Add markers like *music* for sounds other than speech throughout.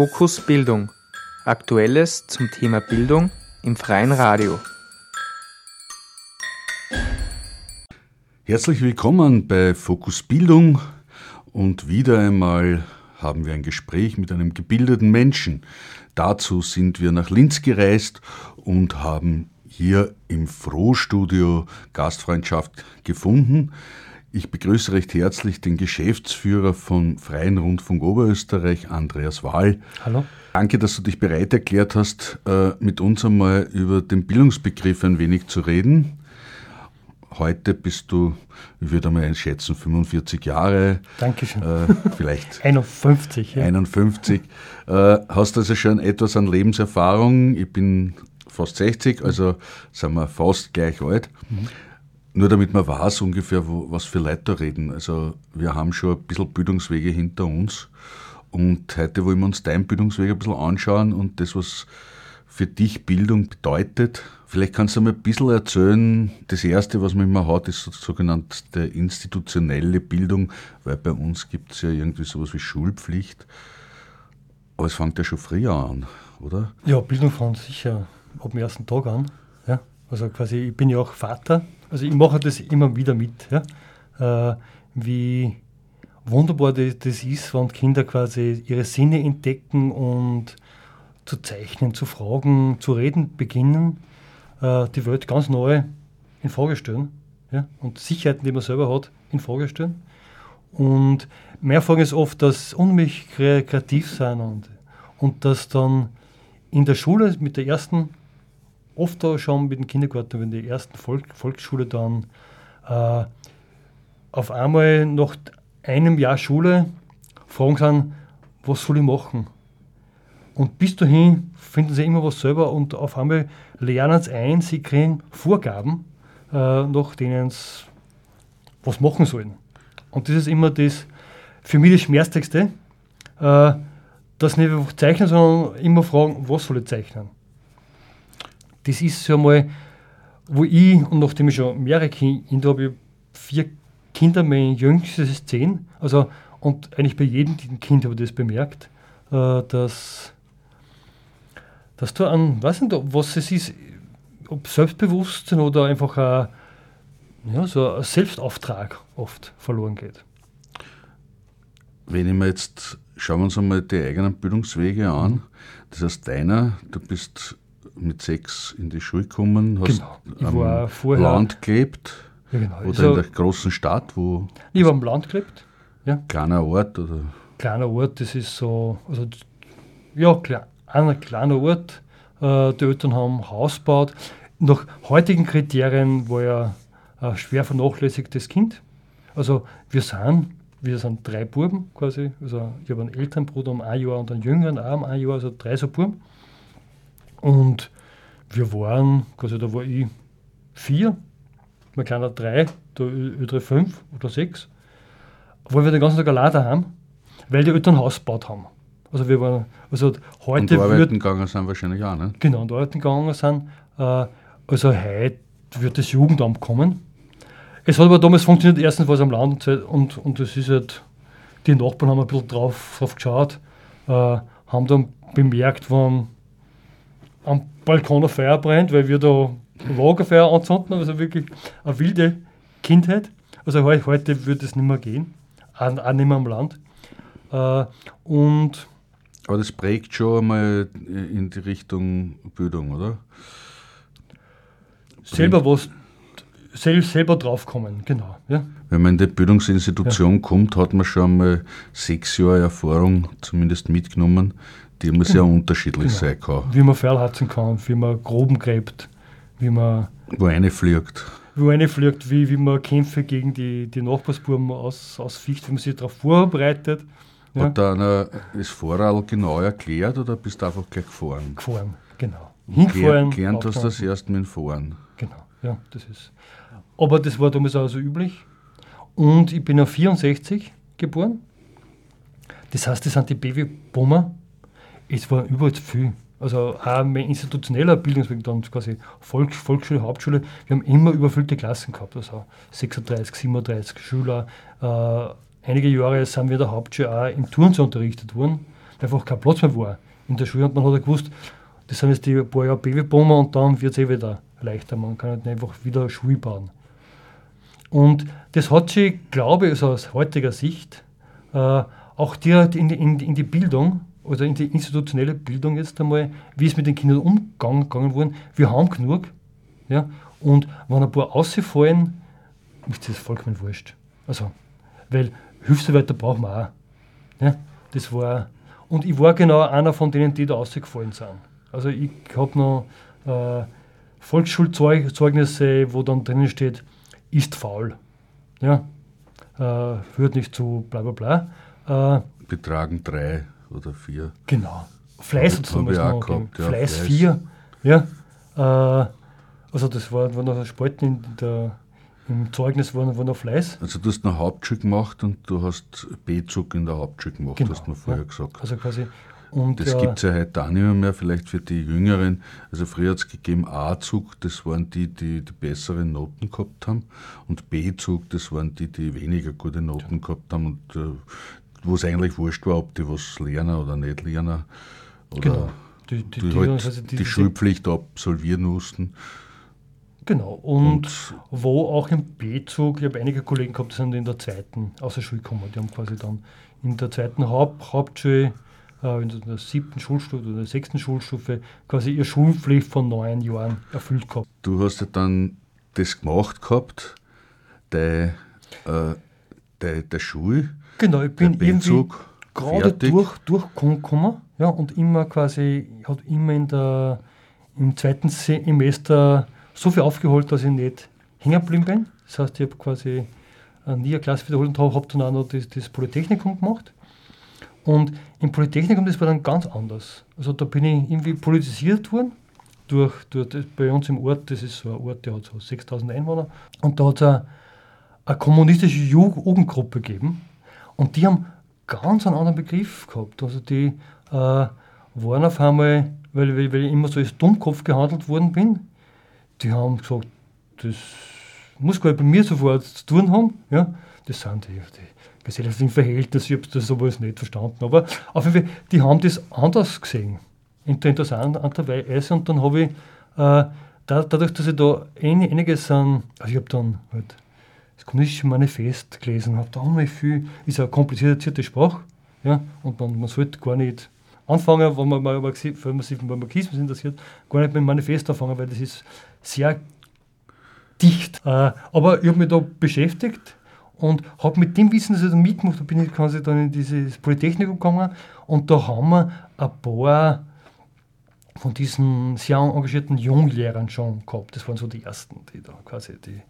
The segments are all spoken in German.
Fokus Bildung. Aktuelles zum Thema Bildung im freien Radio. Herzlich willkommen bei Fokus Bildung und wieder einmal haben wir ein Gespräch mit einem gebildeten Menschen. Dazu sind wir nach Linz gereist und haben hier im Frohstudio Gastfreundschaft gefunden. Ich begrüße recht herzlich den Geschäftsführer von Freien Rundfunk Oberösterreich, Andreas Wahl. Hallo. Danke, dass du dich bereit erklärt hast, äh, mit uns einmal über den Bildungsbegriff ein wenig zu reden. Heute bist du, ich würde mal einschätzen, 45 Jahre. Dankeschön. Äh, vielleicht *laughs* 51. Ja. 51. Äh, hast also schon etwas an Lebenserfahrung. Ich bin fast 60, also sind wir fast gleich alt. Mhm. Nur damit man weiß ungefähr, wo, was für Leute da reden. Also wir haben schon ein bisschen Bildungswege hinter uns. Und heute wollen wir uns deinen Bildungsweg ein bisschen anschauen und das, was für dich Bildung bedeutet. Vielleicht kannst du mir ein bisschen erzählen, das Erste, was man immer hat, ist sogenannte institutionelle Bildung, weil bei uns gibt es ja irgendwie sowas wie Schulpflicht. Aber es fängt ja schon früher an, oder? Ja, Bildung fängt sicher ab dem ersten Tag an. Ja? Also quasi, ich bin ja auch Vater, also ich mache das immer wieder mit, ja? Äh, wie wunderbar das, das ist, wenn Kinder quasi ihre Sinne entdecken und zu zeichnen, zu fragen, zu reden beginnen, äh, die Welt ganz neu in Frage stellen ja? und Sicherheiten, die man selber hat, in Frage stellen. Und mehr Erfahrung ist oft, dass unheimlich kreativ sein und, und dass dann in der Schule mit der ersten, oft auch schon mit dem Kindergarten, wenn die ersten Volk, Volksschule dann äh, auf einmal nach einem Jahr Schule fragen sie, was soll ich machen? Und bis dahin finden sie immer was selber und auf einmal lernen sie ein, sie kriegen Vorgaben, äh, nach denen sie was machen sollen. Und das ist immer das, für mich das Schmerzlichste, äh, dass nicht einfach zeichnen, sondern immer fragen, was soll ich zeichnen? Das ist so einmal, wo ich, und nachdem ich schon mehrere Kinder habe, vier Kinder, mein jüngstes ist zehn, also, und eigentlich bei jedem Kind habe ich das bemerkt, äh, dass, dass du an, weiß nicht, was es ist, ob Selbstbewusstsein oder einfach ein, ja, so ein Selbstauftrag oft verloren geht. Wenn ich mir jetzt, schauen wir uns einmal die eigenen Bildungswege an. Das heißt, deiner, du bist mit sechs in die Schule gekommen, hast genau. am vorher, Land gelebt ja, genau. oder also, in der großen Stadt, wo... Ich war am Land gelebt, ja. Kleiner Ort, oder? Kleiner Ort, das ist so, also, ja, ein kleiner Ort. Äh, die Eltern haben Haus gebaut. Nach heutigen Kriterien war er ein schwer vernachlässigtes Kind. Also wir sind wir sind drei Buben quasi. Also ich habe einen älteren Bruder um ein Jahr und einen jüngeren auch um ein Jahr, also drei so Buben. Und wir waren, quasi da war ich vier, mein kleiner drei, der ältere fünf oder sechs. Weil wir den ganzen Tag allein daheim, weil die Eltern Haus gebaut haben. Also wir waren, also heute und arbeiten gegangen sind wahrscheinlich auch, ne? Genau, und arbeiten gegangen sind. Äh, also heute wird das Jugendamt kommen es hat aber damals funktioniert, erstens war es am Land und, und das ist halt, die Nachbarn haben ein bisschen drauf, drauf geschaut, äh, haben dann bemerkt, wenn am Balkon ein Feuer brennt, weil wir da Lagerfeuer anzünden, also wirklich eine wilde Kindheit. Also heute, würde es nicht mehr gehen, auch, auch nicht mehr am Land. Äh, und aber das prägt schon einmal in die Richtung Bildung, oder? Selber was sel selber draufkommen, genau. Ja. Wenn man in die Bildungsinstitution ja. kommt, hat man schon mal sechs Jahre Erfahrung zumindest mitgenommen, die immer sehr genau. unterschiedlich genau. sein kann. Wie man Fellhatzen kann, wie man Groben gräbt, wie man. Wo eine fliegt. Wo eine fliegt, wie, wie man Kämpfe gegen die, die Nachbarsbuben aus, ausficht, wie man sich darauf vorbereitet. Ja. Hat da einer das Vorrat genau erklärt oder bist du einfach gleich gefahren? Gefahren, genau. Hingefahren. Gelernt hast du das erst mit dem Fahren. Genau, ja, das ist. Aber das war damals auch so üblich. Und ich bin auf 64 geboren. Das heißt, das sind die Babyboomer. Es war überall zu viel. Also auch mein institutioneller Bildungsweg, dann quasi Volks, Volksschule, Hauptschule, wir haben immer überfüllte Klassen gehabt, also 36, 37 Schüler. Äh, einige Jahre sind wir in der Hauptschule auch im Turnsee unterrichtet worden. einfach kein Platz mehr war in der Schule und man hat gewusst, das sind jetzt die paar Jahre Babyboomer und dann wird es eh wieder leichter. Man kann halt einfach wieder Schule bauen. Und das hat sich, glaube ich, also aus heutiger Sicht, äh, auch direkt in die, in, in die Bildung oder in die institutionelle Bildung jetzt einmal, wie es mit den Kindern umgegangen wurde. Wir haben genug. Ja? Und wenn ein paar ausfallen, ist das vollkommen wurscht. Also, weil Hilfsarbeiter brauchen wir auch. Ja? Das war, und ich war genau einer von denen, die da ausgefallen sind. Also ich habe noch äh, Volksschulzeugnisse, wo dann drinnen steht, ist faul. Ja, äh, führt nicht zu bla bla bla. Äh, Betragen drei oder vier. Genau. Fleiß hat es damals noch gehabt, ja, Fleiß, Fleiß vier. Ja. Äh, also das war, war noch Spalten in der, im Zeugnis war, war noch Fleiß. Also du hast eine Hauptschule gemacht und du hast B-Zug in der Hauptschule gemacht, genau, hast du mir vorher ja. gesagt. Also quasi und das gibt es ja heute auch nicht mehr, mehr, vielleicht für die Jüngeren. Also früher hat es gegeben A-Zug, das waren die, die die besseren Noten gehabt haben. Und B-Zug, das waren die, die weniger gute Noten ja. gehabt haben und äh, wo es eigentlich wurscht war, ob die was lernen oder nicht lernen. Oder genau. die, die, die, halt also die, Schulpflicht absolvieren mussten. Genau, und, und, wo auch im B-Zug, ich habe einige Kollegen gehabt, die sind in der zweiten aus der Schule gekommen. Die haben quasi dann in der zweiten Haupt, Hauptschule äh, in der siebten Schulstufe oder der sechsten Schulstufe quasi ihr Schulpflicht von neun Jahren erfüllt gehabt. Du hast ja dann das gemacht gehabt, der, äh, der, der Schule. Genau, ich bin irgendwie gerade durch, durchgekommen ja, und immer quasi, hat immer in der, im zweiten Semester so viel aufgeholt, dass ich nicht hängen geblieben bin. Das heißt, ich habe quasi nie eine Klasse wiederholt und habe hab dann auch noch das, das Polytechnikum gemacht. Und im Polytechnikum, das war dann ganz anders. Also da bin ich irgendwie politisiert worden. Durch, durch das, bei uns im Ort, das ist so ein Ort, der hat so 6000 Einwohner. Und da hat es eine, eine kommunistische Jugendgruppe gegeben. Und die haben ganz einen anderen Begriff gehabt. Also die äh, waren auf einmal, weil, weil, weil ich immer so als Dummkopf gehandelt worden bin, die haben gesagt, das muss gar nicht bei mir sofort zu tun haben. Ja? Das sind die, die gesellschaftlichen Verhältnisse, ich habe das sowas nicht verstanden. Aber auf jeden Fall, die haben das anders gesehen. Interessanterweise. Und dann habe ich, äh, dadurch, dass ich da einiges an, also ich habe dann halt das kommunistische Manifest gelesen, habe da unheimlich viel, ist eine komplizierte Sprache, ja, und man, man sollte gar nicht anfangen, wenn man, mal, wenn man sich für Marxismus interessiert, gar nicht mit dem Manifest anfangen, weil das ist sehr dicht. Äh, aber ich habe mich da beschäftigt und habe mit dem Wissen, das ich dann mitgemacht habe, bin ich quasi dann in dieses Polytechnikum gegangen und da haben wir ein paar von diesen sehr engagierten Junglehrern schon gehabt. Das waren so die ersten, die da quasi die,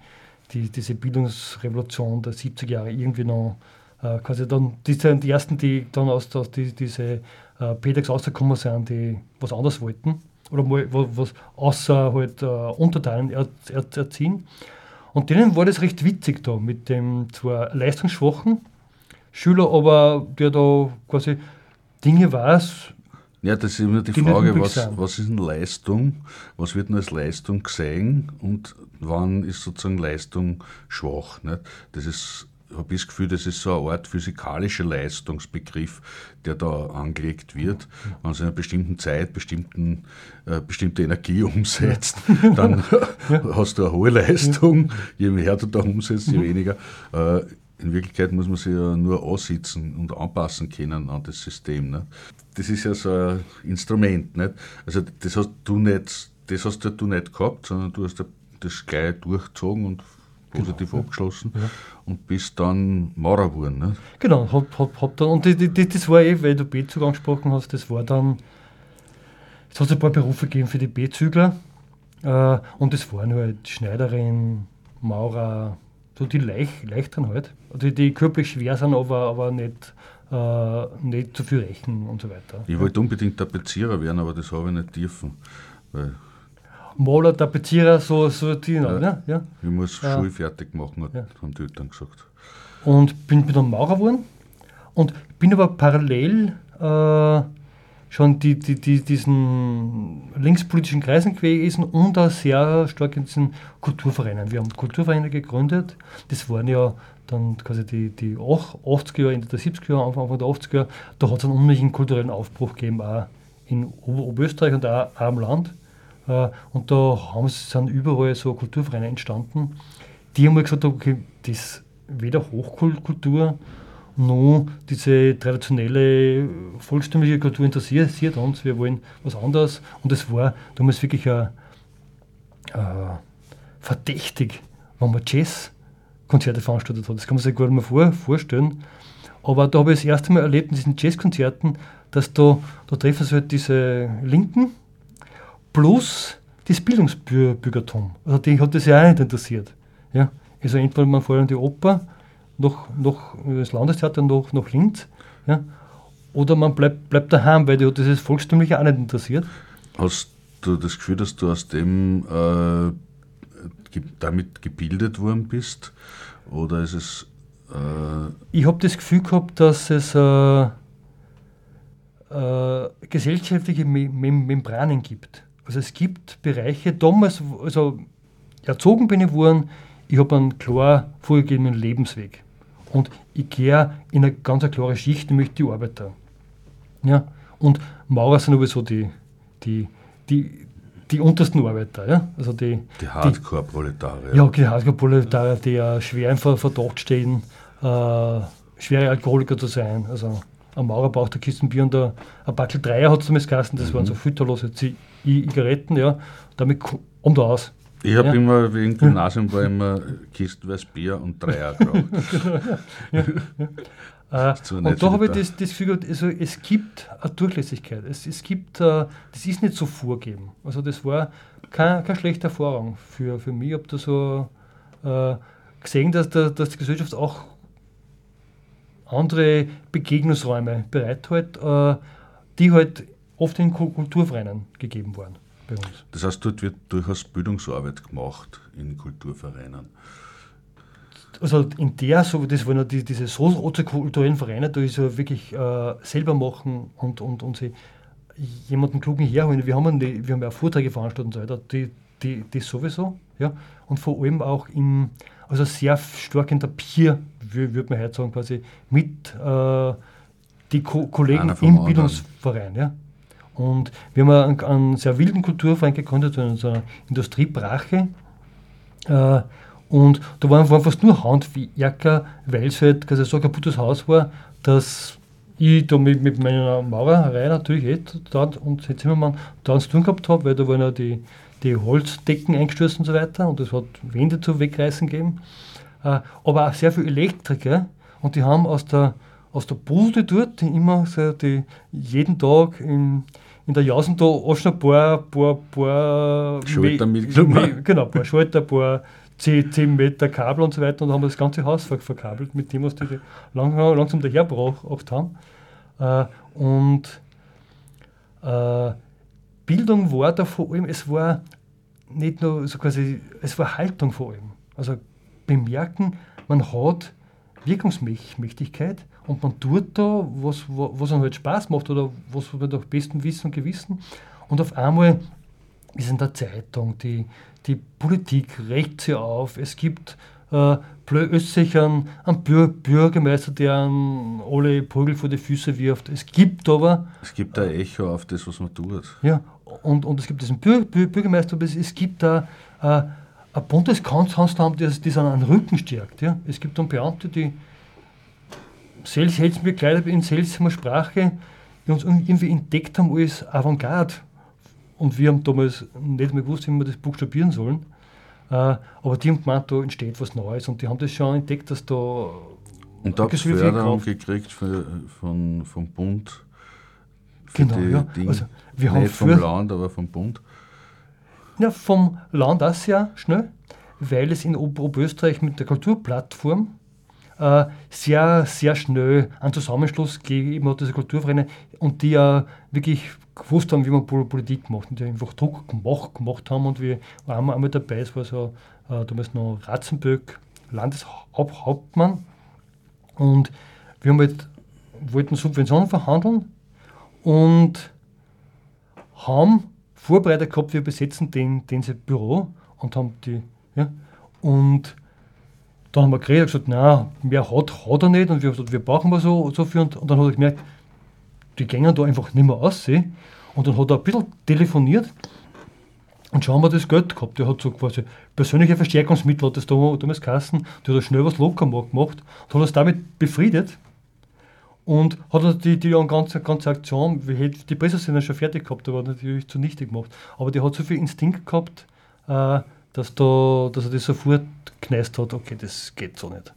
die, diese Bildungsrevolution der 70er Jahre irgendwie noch äh, quasi dann, die sind die ersten, die dann aus, aus die, diese äh, PEDEX rausgekommen sind, die was anderes wollten oder mal was außer halt äh, Unterteilen er, er, erziehen. Und denen war das recht witzig da mit dem zwar leistungsschwachen Schüler, aber der da quasi Dinge weiß. Ja, das ist immer die, Frage, was, was ist eine Leistung? Was wird denn als Leistung gesehen und wann ist sozusagen Leistung schwach? Nicht? Das ist habe ich das Gefühl, das ist so eine Art physikalischer Leistungsbegriff, der da angelegt wird. Wenn es in einer bestimmten Zeit bestimmten, äh, bestimmte Energie *laughs* umsetzt, dann *laughs* hast du eine hohe Leistung. Je mehr du da umsetzt, je mhm. weniger. Äh, in Wirklichkeit muss man sich ja nur aussitzen und anpassen können an das System. Nicht? Das ist ja so ein Instrument. Nicht? Also das hast du nicht, das hast du nicht gehabt, sondern du hast das gleich durchgezogen und positiv genau, abgeschlossen ja. und bist dann Maurer geworden. Ne? Genau, hab, hab, hab dann, und die, die, das war eh, weil du B-Zug angesprochen hast, das war dann, es hat ein paar Berufe gegeben für die B-Zügler äh, und das waren halt Schneiderin, Maurer, so die leicht, leichteren halt, die, die körperlich schwer sind, aber, aber nicht, äh, nicht zu viel rechnen und so weiter. Ich wollte unbedingt Tapezierer werden, aber das habe ich nicht dürfen. Weil Maler, Tapezierer, so, so die, ja. Ne? ja. Ich muss ja. Schule fertig machen, hat, ja. haben die Eltern gesagt. Und bin, bin dann Maurer geworden und bin aber parallel äh, schon die, die, die, diesen linkspolitischen Kreisen gewesen und auch sehr stark in diesen Kulturvereinen. Wir haben Kulturvereine gegründet, das waren ja dann quasi die, die 80er Jahre, Ende der 70er Jahre, Anfang der 80er Jahre, da hat es einen unheimlichen kulturellen Aufbruch gegeben, auch in Oberösterreich und auch, im Land. Äh, und da haben, sind überall so Kulturvereine entstanden, die haben gesagt, okay, das weder Hochkultur noch diese traditionelle volkstümliche Kultur interessiert uns, wir wollen was anderes. Und es war damals wirklich äh, verdächtig, wenn man Jazzkonzerte veranstaltet hat. Das kann man sich gar nicht mehr vor, vorstellen. Aber da habe ich das erste Mal erlebt in diesen Jazzkonzerten, dass da, da treffen sich halt diese Linken plus das Bildungsbürgertum. Also die hat das ja auch nicht interessiert. Ja? Also entweder man fährt in die Oper, noch, noch das Landestheater, noch nach Linz, ja? oder man bleibt, bleibt daheim, weil die hat dieses Volkstümliche auch nicht interessiert. Hast du das Gefühl, dass du aus dem äh, damit gebildet worden bist? Oder ist es. Äh ich habe das Gefühl gehabt, dass es äh, äh gesellschaftliche Mem Membranen gibt. Also es gibt Bereiche, damals, also erzogen bin ich worden, ich habe einen klar vorgegebenen Lebensweg. Und ich gehe in eine ganz klare Schicht, nämlich die Arbeiter. Ja? Und Maurer sind sowieso die, die, die, die untersten Arbeiter. Ja? Also die, die Hardcore-Proletarier. Ja, die Hardcore-Proletarier, die ja schwer im Verdacht stehen, äh, schwere Alkoholiker zu sein. Also ein Maurer braucht eine Kiste Bier und ein, ein Backel Dreier hat es damals geheißen, das mhm. waren so filterlose Zigaretten, ja. Damit kommt er aus. Ich habe ja. immer wegen Gymnasium war immer kistenweise Bier und Dreier geraucht. *laughs* ja, ja. Äh, und da habe ich das, das Gefühl, also es gibt eine Durchlässigkeit. Es, es gibt, äh, das ist nicht so vorgeben. Also das war keine, keine schlechte Erfahrung für, für mich. Ich habe da so äh, gesehen, dass, der, dass die Gesellschaft auch andere Begegnungsräume bereithält, äh, die halt oft in Kulturvereinen gegeben waren bei uns. Das heißt, dort wird durchaus Bildungsarbeit gemacht in Kulturvereinen. Also in der, so das waren ja die, diese soziokulturellen Vereine, da ist ja wirklich äh, selber machen und, und, und sie jemanden klugen herholen. Wir haben, die, wir haben ja Vorträge veranstaltet und so weiter, die, die, die sowieso, ja. Und vor allem auch im, also sehr stark in der Peer, würde man heute sagen, quasi mit äh, die Ko Kollegen im Bildungsverein. Ja. Und wir haben einen, einen sehr wilden Kulturverein gegründet, in unserer Industriebrache. Äh, und da waren, waren fast nur Handwerker, weil es halt quasi so ein kaputtes Haus war, dass ich da mit, mit meiner Maurerei natürlich eh dort und Herr Zimmermann da zu tun gehabt habe, weil da waren ja die, die Holzdecken eingestoßen und so weiter und es hat Wände zu wegreißen gegeben. Äh, aber auch sehr viele Elektriker und die haben aus der, aus der Bude dort immer so die, jeden Tag in, in der Jausen da auch schon ein paar, paar, paar Schalter mitgenommen. Genau, ein paar Schalter, ein paar 10, 10 Meter Kabel und so weiter und haben das ganze Haus verkabelt mit dem, was die lang, langsam dahergebracht haben. Äh, und äh, Bildung war da vor allem, es war nicht nur so quasi, es war Haltung vor allem. Also bemerken, man hat Wirkungsmächtigkeit und man tut da, was, was einem halt Spaß macht oder was man nach bestem Wissen und Gewissen. Und auf einmal ist in der Zeitung, die, die Politik regt sich auf, es gibt äh, plötzlich einen, einen Bürgermeister, der alle Prügel vor die Füße wirft. Es gibt aber. Es gibt ein Echo auf das, was man tut. Ja, und, und es gibt diesen Bürgermeister, aber es, es gibt da. Äh, ein Bundeskanzleramt, das, an den Rücken stärkt. Ja. Es gibt dann Beamte, die selbst bekleidet in seltsamer Sprache die uns irgendwie entdeckt haben als Avantgarde. Und wir haben damals nicht mehr gewusst, wie wir das buchstabieren sollen. Äh, aber die haben gemeint, da entsteht was Neues und die haben das schon entdeckt, dass da. Und da Förderung gekriegt für, von, vom Bund. genau, ja. Dinge. Also wir Nicht vom Land, aber vom Bund. Ja, vom Land auch sehr schnell, weil es in Oberösterreich mit der Kulturplattform äh, sehr, sehr schnell einen Zusammenschluss gegeben hat, diese Kulturvereine, und die ja wirklich gewusst haben, wie man Politik macht und die einfach Druck gemacht, gemacht haben und wir waren einmal dabei, es war so äh, damals noch Ratzenböck, Landeshauptmann und wir haben halt, wollten Subventionen verhandeln und haben vorbereitet gehabt, wir besetzen den, den Büro und haben die, ja, und dann haben wir geredet, gesagt, nein, mehr hat, hat er nicht und wir, wir brauchen wir so, so viel und, und dann hat er gemerkt, die gehen da einfach nicht mehr aussehen und dann hat er ein bisschen telefoniert und schon haben wir das Geld gehabt. Der hat so quasi persönliche Verstärkungsmittel, hat das damals Kassen, der hat schnell was locker gemacht und hat das damit befriedet. Und hat die, die ganze, ganze Aktion, die Presse schon fertig gehabt, aber natürlich zunichte gemacht. Aber der hat so viel Instinkt gehabt, äh, dass, da, dass er das sofort gekneist hat, okay, das geht so nicht.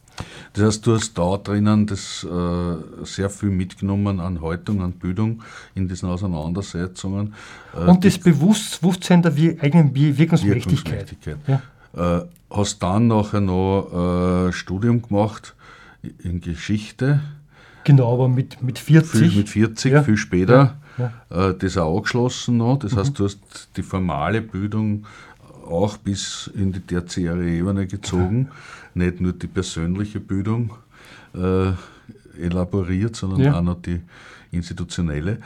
Das heißt, du hast da drinnen das äh, sehr viel mitgenommen an Haltung, an Bildung in diesen Auseinandersetzungen. Äh, Und das Bewusstsein der eigenen Wirkungsmächtigkeit. Wirkungsmächtigkeit. Ja. Äh, hast dann nachher noch äh, Studium gemacht in Geschichte. Genau, aber mit, mit 40. Viel, mit 40, ja. viel später. Ja. Äh, das auch angeschlossen noch. Das mhm. heißt, du hast die formale Bildung auch bis in die tertiäre Ebene gezogen, ja. nicht nur die persönliche Bildung äh, elaboriert, sondern ja. auch noch die institutionelle.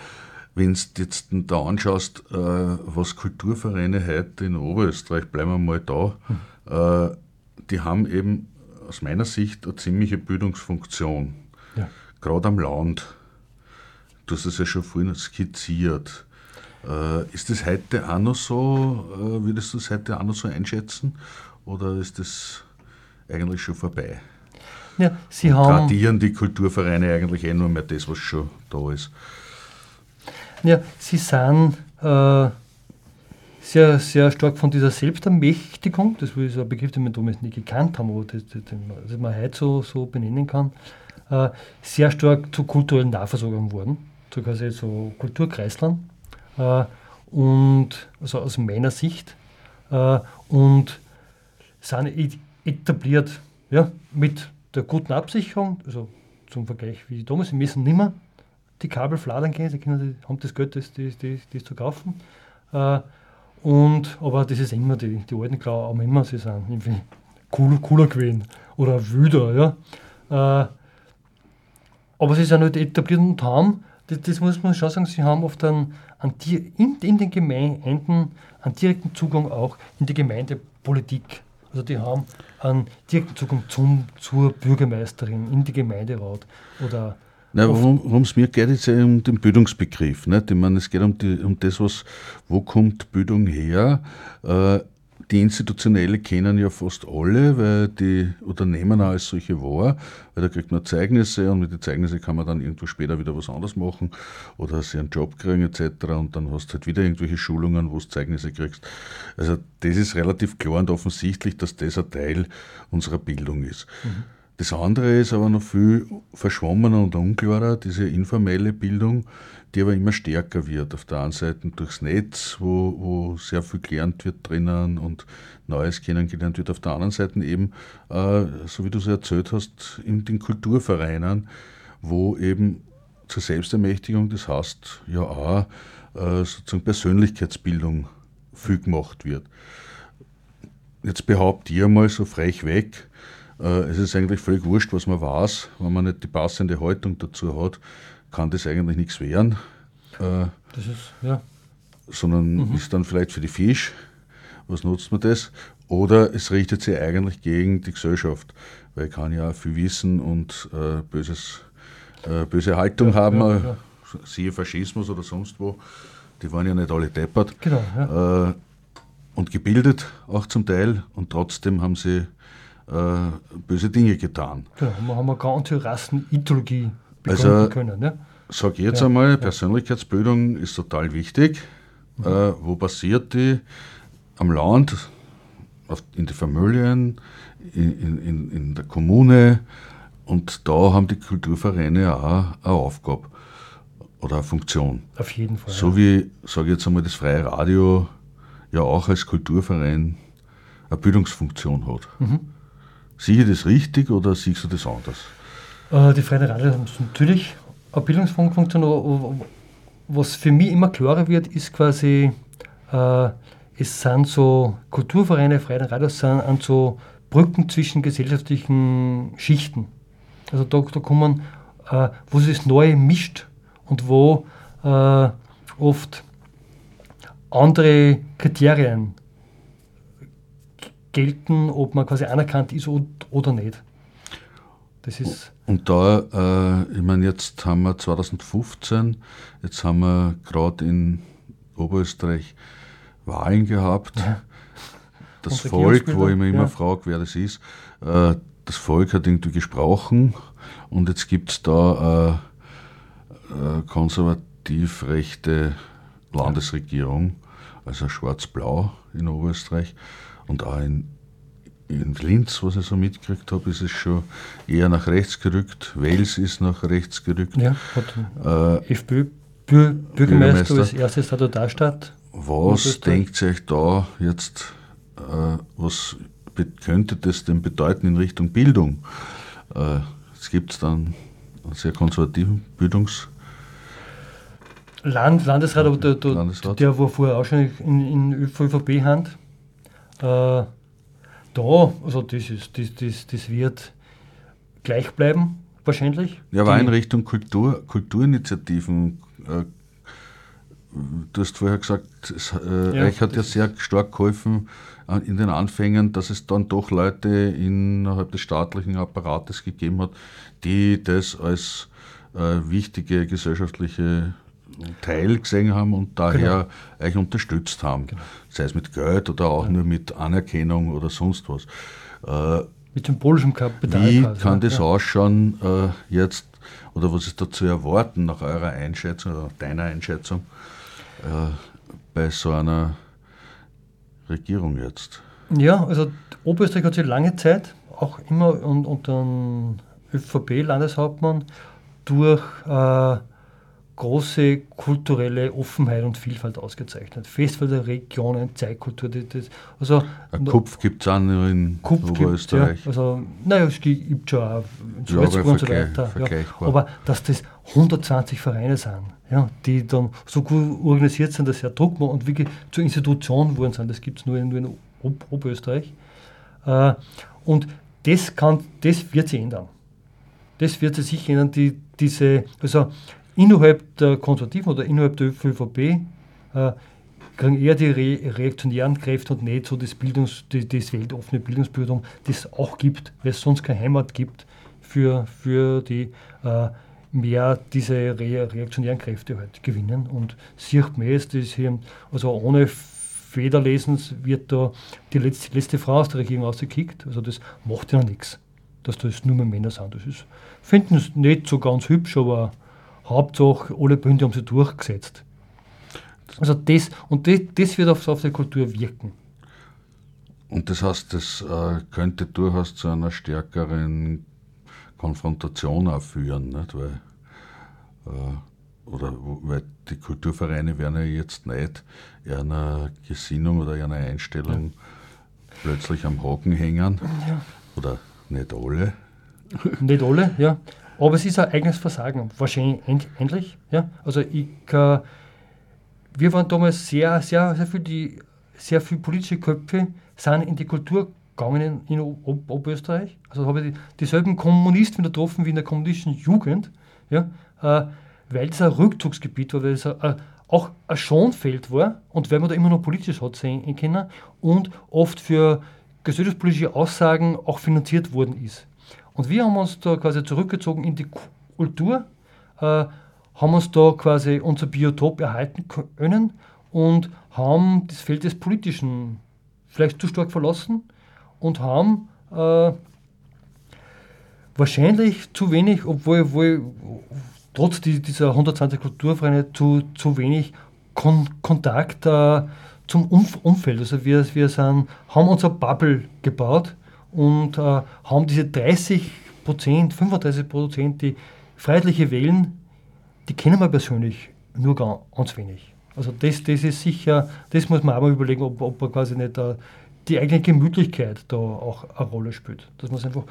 Wenn du jetzt da anschaust, äh, was Kulturvereine heute in Oberösterreich, bleiben wir mal da, hm. äh, die haben eben aus meiner Sicht eine ziemliche Bildungsfunktion. Ja. Gerade am Land. Du hast es ja schon vorhin skizziert. Äh, ist das heute auch noch so? Äh, würdest du es heute auch noch so einschätzen? Oder ist das eigentlich schon vorbei? Ja, Sie haben. Tradieren die Kulturvereine eigentlich eh nur mehr das, was schon da ist? Ja, sie sind äh, sehr, sehr stark von dieser Selbstermächtigung, das ist ein Begriff, den wir damals nicht gekannt haben, aber das, das, das man heute so, so benennen kann, äh, sehr stark zu kulturellen Nahversorgung wurden, zu quasi so Kulturkreislern. Äh, und also aus meiner Sicht äh, und sind etabliert ja, mit der guten Absicherung, also zum Vergleich wie damals, sie müssen nicht mehr die Kabel fladern gehen, sie die, haben das Geld, das, das, das, das zu kaufen. Äh, und, aber das ist immer, die, die alten Klau haben immer, sie sind irgendwie cool, cooler gewesen oder wüder. Ja. Aber sie sind halt etabliert und haben, das, das, muss man schon sagen, sie haben oft einen, einen, in, in den Gemeinden einen direkten Zugang auch in die Gemeindepolitik. Also die haben einen direkten Zugang zum, zur Bürgermeisterin, in die Gemeinderat oder na, worum es mir geht, ist ja um den Bildungsbegriff. Nicht? Ich meine, es geht um, die, um das, was, wo kommt Bildung her? Äh, die Institutionelle kennen ja fast alle, weil die oder nehmen auch als solche wahr, weil da kriegt man Zeugnisse und mit den Zeugnissen kann man dann irgendwo später wieder was anderes machen oder sich einen Job kriegen etc. Und dann hast du halt wieder irgendwelche Schulungen, wo du Zeugnisse kriegst. Also das ist relativ klar und offensichtlich, dass das ein Teil unserer Bildung ist. Mhm. Das andere ist aber noch viel verschwommener und unklarer, diese informelle Bildung, die aber immer stärker wird. Auf der einen Seite durchs Netz, wo, wo sehr viel gelernt wird drinnen und Neues kennengelernt wird. Auf der anderen Seite eben, äh, so wie du es erzählt hast, in den Kulturvereinen, wo eben zur Selbstermächtigung, das heißt ja auch äh, sozusagen Persönlichkeitsbildung viel gemacht wird. Jetzt behaupte ich einmal so frech weg, es ist eigentlich völlig wurscht, was man weiß. Wenn man nicht die passende Haltung dazu hat, kann das eigentlich nichts werden. Äh, das ist, ja. Sondern mhm. ist dann vielleicht für die Fisch. Was nutzt man das? Oder es richtet sich eigentlich gegen die Gesellschaft, weil ich kann ja viel Wissen und äh, böses, äh, böse Haltung ja, haben, ja, ja. siehe Faschismus oder sonst wo. Die waren ja nicht alle deppert. Genau, äh, und gebildet auch zum Teil und trotzdem haben sie äh, böse Dinge getan. Genau, wir haben eine ganze Rassenideologie begründen also, können. Ne? Sag jetzt ja, einmal, Persönlichkeitsbildung ist total wichtig. Mhm. Äh, wo passiert die? Am Land, auf, in den Familien, in, in, in der Kommune. Und da haben die Kulturvereine auch eine Aufgabe oder eine Funktion. Auf jeden Fall. So ja. wie, sage ich jetzt einmal, das Freie Radio ja auch als Kulturverein eine Bildungsfunktion hat. Mhm. Sehe ich das richtig oder siehst du das anders? Äh, die Freien Radio haben natürlich eine Bildungsfunktion. Was für mich immer klarer wird, ist quasi, äh, es sind so Kulturvereine, Freie Radios sind an so Brücken zwischen gesellschaftlichen Schichten. Also da, da kommen, äh, wo sich das Neue mischt und wo äh, oft andere Kriterien gelten, ob man quasi anerkannt ist oder nicht. Das ist und da, äh, ich meine, jetzt haben wir 2015, jetzt haben wir gerade in Oberösterreich Wahlen gehabt. Ja. Das Volk, wo ich mir immer ja. frage, wer das ist, äh, das Volk hat irgendwie gesprochen und jetzt gibt es da äh, konservativ rechte Landesregierung, also schwarz-blau in Oberösterreich und auch in, in Linz, was ich so mitgekriegt habe, ist es schon eher nach rechts gerückt. Wales ist nach rechts gerückt. Ja, hat äh, FPÖ Bürgermeister, Bürgermeister als erstes Statutarstadt. Was denkt ihr euch da jetzt, äh, was könnte das denn bedeuten in Richtung Bildung? Äh, es gibt dann einen sehr konservativen Bildungs- Land, Landesrat, aber der, der, Landesrat. der war vorher auch schon in, in ÖVP-Hand. Äh, da, also das, ist, das, das, das wird gleich bleiben, wahrscheinlich. Ja, war in Richtung Kultur, Kulturinitiativen. Äh, du hast vorher gesagt, es, äh, ja, Reich hat ja sehr stark geholfen äh, in den Anfängen, dass es dann doch Leute innerhalb des staatlichen Apparates gegeben hat, die das als äh, wichtige gesellschaftliche Teil gesehen haben und daher genau. euch unterstützt haben. Genau. Sei es mit Geld oder auch ja. nur mit Anerkennung oder sonst was. Äh, mit symbolischem Kapital. Wie kann das ja. ausschauen äh, jetzt oder was ist da zu erwarten nach eurer Einschätzung oder deiner Einschätzung äh, bei so einer Regierung jetzt? Ja, also Oberösterreich hat sich lange Zeit auch immer unter dem ÖVP-Landeshauptmann durch äh, große kulturelle Offenheit und Vielfalt ausgezeichnet. Festival der Regionen, Zeitkultur, das, das also Ein Kupf gibt es auch nur in Kupf Oberösterreich. Ja, also, naja, es gibt schon auch in Salzburg und so weiter. Ja. Aber dass das 120 Vereine sind, ja, die dann so gut organisiert sind, dass sie Druck machen und wirklich zur Institution geworden sind, das gibt es nur in, nur in Ob Oberösterreich. Äh, und das, kann, das wird sich ändern. Das wird sich ändern, die, diese, also innerhalb der Konservativen oder innerhalb der ÖVP äh, kriegen eher die re reaktionären Kräfte und nicht so das, Bildungs-, das, das weltoffene Bildungsbildung, das es auch gibt, weil es sonst keine Heimat gibt für, für die äh, mehr diese re reaktionären Kräfte halt gewinnen. Und sieht man jetzt, das hier, also ohne Federlesens wird da die letzte, letzte Frau aus der Regierung ausgekickt. Also das macht ja nichts, dass das nur mehr Männer sind. Das ist, finden es nicht so ganz hübsch, aber Hauptsache, alle Bünde haben sie durchgesetzt. Also das, und das, das wird auf, auf die Kultur wirken. Und das heißt, das äh, könnte durchaus zu einer stärkeren Konfrontation auch führen, nicht? Weil, äh, oder, weil die Kulturvereine werden ja jetzt nicht einer Gesinnung oder einer Einstellung ja. plötzlich am Haken hängen. Ja. Oder nicht alle. Nicht alle, ja. Aber es ist ein eigenes Versagen, wahrscheinlich endlich. Ja? Also ich, äh, wir waren damals sehr, sehr, sehr viel, die, sehr viel politische Köpfe sind in die Kultur gegangen in, in Oberösterreich. Also habe ich die, dieselben Kommunisten wieder getroffen wie in der kommunistischen Jugend, ja? Äh, weil das ein Rückzugsgebiet war, weil es ein, auch ein Schonfeld war und weil man da immer noch politisch hat sehen können und oft für gesellschaftspolitische Aussagen auch finanziert worden ist. Und wir haben uns da quasi zurückgezogen in die Kultur, äh, haben uns da quasi unser Biotop erhalten können und haben das Feld des Politischen vielleicht zu stark verlassen und haben äh, wahrscheinlich zu wenig, obwohl, obwohl trotz dieser 120 Kulturvereine zu, zu wenig Kon Kontakt äh, zum Umf Umfeld. Also wir, wir sind, haben unser Bubble gebaut und äh, haben diese 30 Prozent, 35 Prozent, die Freiheitliche wählen, die kennen wir persönlich nur ganz wenig. Also das, das ist sicher, das muss man auch mal überlegen, ob, ob man quasi nicht uh, die eigene Gemütlichkeit da auch eine Rolle spielt. Dass man es einfach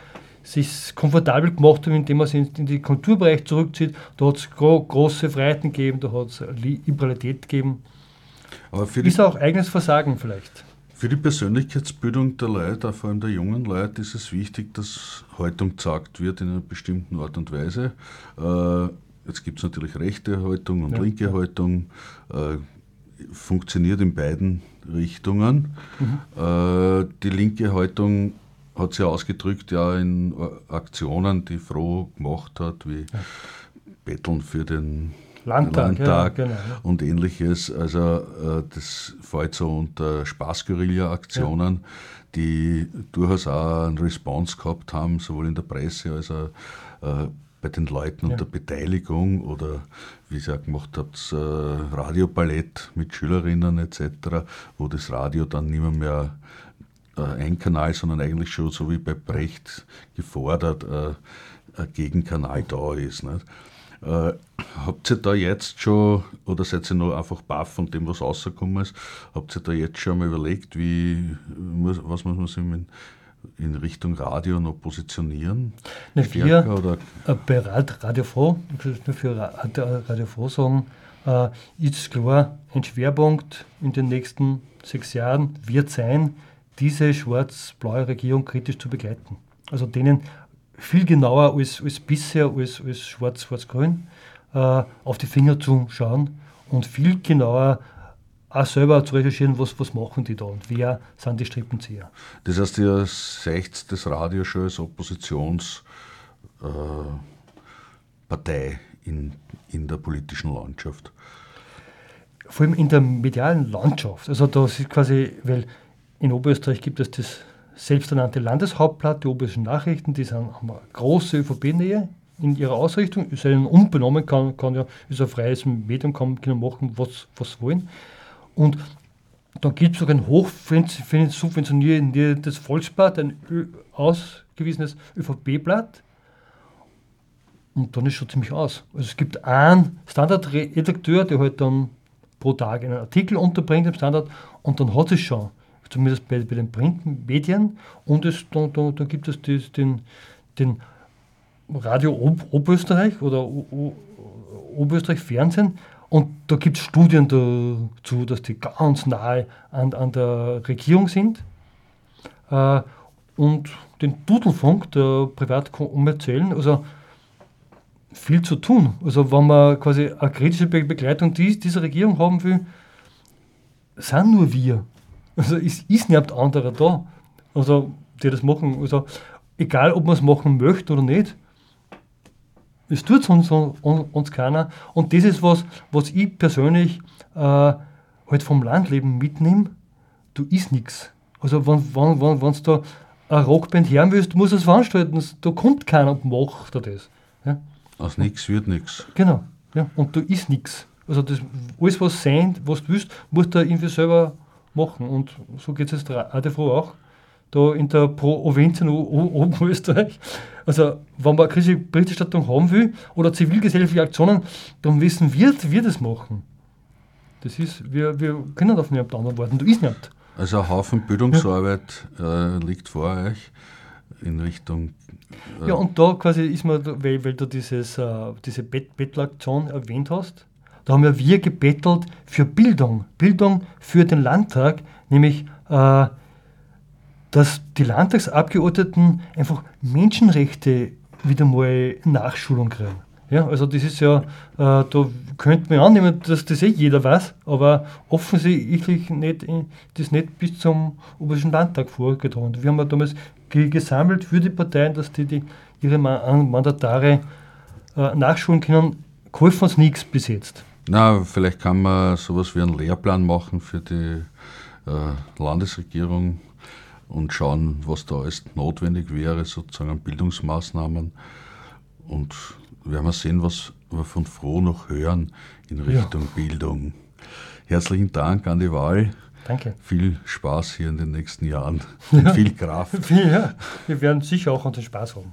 sich komfortabel gemacht hat, indem man sich in den Kulturbereich zurückzieht. Da hat es gro große Freiheiten gegeben, da hat es Liberalität gegeben. Aber ist auch eigenes Versagen vielleicht. Für die Persönlichkeitsbildung der Leute, vor allem der jungen Leute, ist es wichtig, dass Haltung gesagt wird in einer bestimmten Art und Weise. Äh, jetzt gibt es natürlich rechte Haltung und ja. linke Haltung. Äh, funktioniert in beiden Richtungen. Mhm. Äh, die linke Haltung hat sich ausgedrückt ja in Aktionen, die Froh gemacht hat, wie ja. Betteln für den Landtag, Landtag ja, genau. und ähnliches. Also äh, das fällt so unter Spaßguerilla-Aktionen, ja. die durchaus auch einen Response gehabt haben, sowohl in der Presse als auch äh, bei den Leuten und der Beteiligung oder wie ihr auch gemacht habt, äh, Radioballett mit Schülerinnen etc., wo das Radio dann nicht mehr, mehr äh, ein Kanal, sondern eigentlich schon so wie bei Brecht gefordert, ein Gegenkanal da ist. Nicht? Äh, habt ihr da jetzt schon, oder seid ihr noch einfach baff von dem, was rausgekommen ist, habt ihr da jetzt schon mal überlegt, wie, was muss man sich in, in Richtung Radio noch positionieren? Ne, wir oder? bei Radio Froh, ich will nur für Radio Froh sagen, äh, ist klar, ein Schwerpunkt in den nächsten sechs Jahren wird sein, diese schwarz-blaue Regierung kritisch zu begleiten. Also denen viel genauer als, als bisher, als, als schwarz-schwarz-grün, äh, auf die Finger zu schauen und viel genauer auch selber zu recherchieren, was, was machen die da und wer sind die Strippenzieher. Das heißt, ihr seht das Radio schon als Oppositionspartei äh, in, in der politischen Landschaft? Vor allem in der medialen Landschaft. Also da ist quasi, weil in Oberösterreich gibt es das selbsternannte Landeshauptblatt, die Oberösterreichischen Nachrichten, die sind, haben eine große ÖVP-Nähe in ihrer Ausrichtung. Ist ihnen unbenommen, kann, kann ja, ist ein freies Medium, kann, kann machen, was sie wollen. Und dann gibt es auch ein hochsubventioniertes Volksblatt, ein ausgewiesenes ÖVP-Blatt. Und dann ist schon ziemlich aus. Also es gibt einen Standardredakteur, der halt dann pro Tag einen Artikel unterbringt im Standard und dann hat es schon zumindest bei, bei den Printmedien. Und es, da, da, da gibt es das, den, den Radio Ob Oberösterreich oder Oberösterreich Fernsehen. Und da gibt es Studien dazu, dass die ganz nahe an, an der Regierung sind. Äh, und den Dudelfunk, der privat-kommerziellen, also viel zu tun. Also wenn man quasi eine kritische Begleitung dieser Regierung haben will, sind nur wir. Also es ist nicht anderer da, also, die das machen. Also egal, ob man es machen möchte oder nicht, es tut uns, uns keiner. Und das ist was, was ich persönlich äh, halt vom Landleben mitnehme. Du isst nichts. Also wenn du wenn, wenn, da eine Rockband hören willst, musst du es veranstalten. Da kommt keiner und macht da das. Ja? Aus nichts wird nichts. Genau. Ja? Und du isst nichts. Also das, alles, was sein, was du willst, musst du irgendwie selber machen. Und so geht es jetzt auch, da in der Provinz in Oberösterreich. *laughs* Also, wenn man eine kritische Berichterstattung haben will oder zivilgesellschaftliche Aktionen, dann wissen wir, wir das machen. Das ist, wir, wir können auf niemand anderen warten, du ist nicht. Also ein Haufen Bildungsarbeit ja. äh, liegt vor euch in Richtung. Äh ja, und da quasi ist man, weil, weil du dieses, äh, diese Bettelaktion erwähnt hast, da haben wir gebettelt für Bildung, Bildung für den Landtag, nämlich äh, dass die Landtagsabgeordneten einfach Menschenrechte wieder mal Nachschulung kriegen. Ja, also das ist ja, äh, da könnte man annehmen, dass das eh jeder weiß, aber offensichtlich nicht, das nicht bis zum Obersten Landtag vorgetragen. Wir haben ja damals gesammelt für die Parteien, dass die, die ihre Mandatare äh, nachschulen können, geholfen uns nichts bis jetzt. Na, vielleicht kann man sowas wie einen Lehrplan machen für die äh, Landesregierung und schauen, was da alles notwendig wäre, sozusagen an Bildungsmaßnahmen. Und werden wir sehen, was wir von Froh noch hören in Richtung ja. Bildung. Herzlichen Dank an die Wahl. Danke. Viel Spaß hier in den nächsten Jahren. *laughs* Ja. Viel Kraft. Ja, wir werden sicher auch unseren Spaß haben.